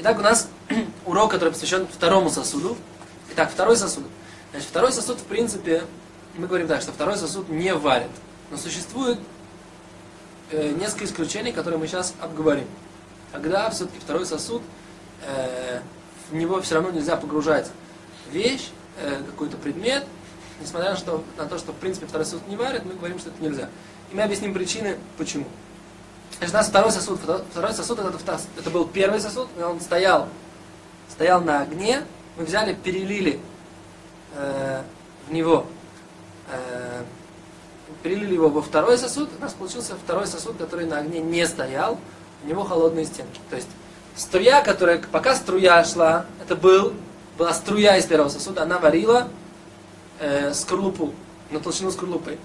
Итак, у нас урок, который посвящен второму сосуду. Итак, второй сосуд. Значит, второй сосуд, в принципе, мы говорим так, что второй сосуд не варит. Но существует э, несколько исключений, которые мы сейчас обговорим. Когда все-таки второй сосуд, э, в него все равно нельзя погружать вещь, э, какой-то предмет, несмотря на, что, на то, что в принципе второй сосуд не варит, мы говорим, что это нельзя. И мы объясним причины, почему. Значит, у нас второй сосуд, второй сосуд это, это был первый сосуд, он стоял, стоял на огне, мы взяли, перелили э, в него, э, перелили его во второй сосуд, у нас получился второй сосуд, который на огне не стоял, у него холодные стенки. То есть струя, которая, пока струя шла, это был, была струя из первого сосуда, она варила э, скорлупу, на толщину скорлупы.